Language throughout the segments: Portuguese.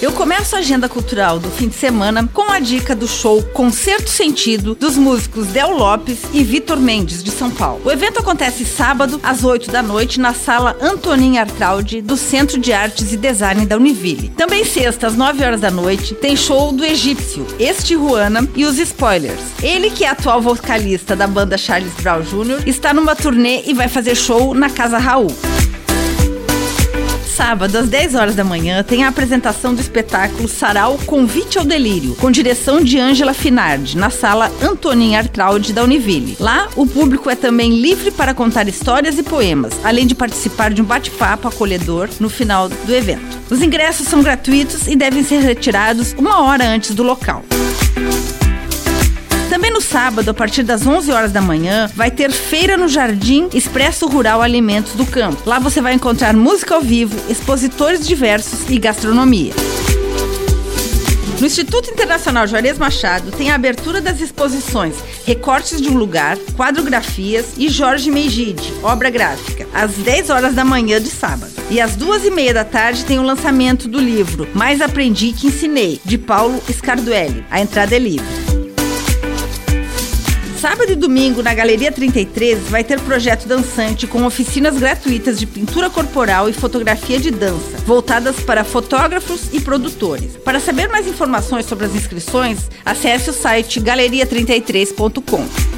Eu começo a agenda cultural do fim de semana com a dica do show Concerto Sentido dos músicos Del Lopes e Vitor Mendes, de São Paulo. O evento acontece sábado, às 8 da noite, na sala Antonin Artraude, do Centro de Artes e Design da Univille. Também sexta, às 9 horas da noite, tem show do Egípcio, Este Juana e os Spoilers. Ele, que é atual vocalista da banda Charles Brown Jr., está numa turnê e vai fazer show na Casa Raul sábado, às 10 horas da manhã, tem a apresentação do espetáculo Sarau Convite ao Delírio, com direção de Ângela Finardi, na sala Antonin Artraud da Univille. Lá, o público é também livre para contar histórias e poemas, além de participar de um bate-papo acolhedor no final do evento. Os ingressos são gratuitos e devem ser retirados uma hora antes do local. No sábado, a partir das 11 horas da manhã, vai ter feira no Jardim Expresso Rural Alimentos do Campo. Lá você vai encontrar música ao vivo, expositores diversos e gastronomia. No Instituto Internacional Juarez Machado tem a abertura das exposições Recortes de um Lugar, Quadrografias e Jorge Meigide, obra gráfica, às 10 horas da manhã de sábado. E às duas e meia da tarde tem o lançamento do livro Mais Aprendi que Ensinei, de Paulo Scarduelli. A entrada é livre. Sábado e domingo, na Galeria 33, vai ter projeto dançante com oficinas gratuitas de pintura corporal e fotografia de dança, voltadas para fotógrafos e produtores. Para saber mais informações sobre as inscrições, acesse o site galeria33.com.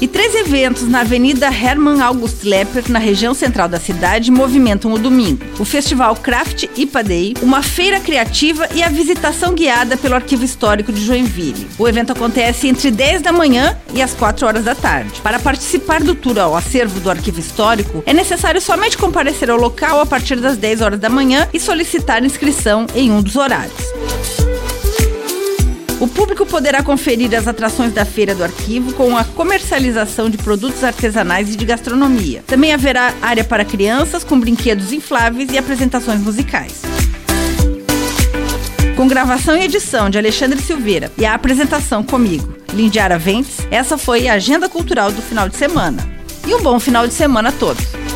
E três eventos na Avenida Hermann August Lepper, na região central da cidade, movimentam o domingo. O Festival Craft IPA Day, uma feira criativa e a visitação guiada pelo Arquivo Histórico de Joinville. O evento acontece entre 10 da manhã e as 4 horas da tarde. Para participar do tour ao acervo do Arquivo Histórico, é necessário somente comparecer ao local a partir das 10 horas da manhã e solicitar inscrição em um dos horários. O público poderá conferir as atrações da Feira do Arquivo com a comercialização de produtos artesanais e de gastronomia. Também haverá área para crianças com brinquedos infláveis e apresentações musicais. Com gravação e edição de Alexandre Silveira e a apresentação comigo, Lindiara Ventes, essa foi a agenda cultural do final de semana. E um bom final de semana a todos!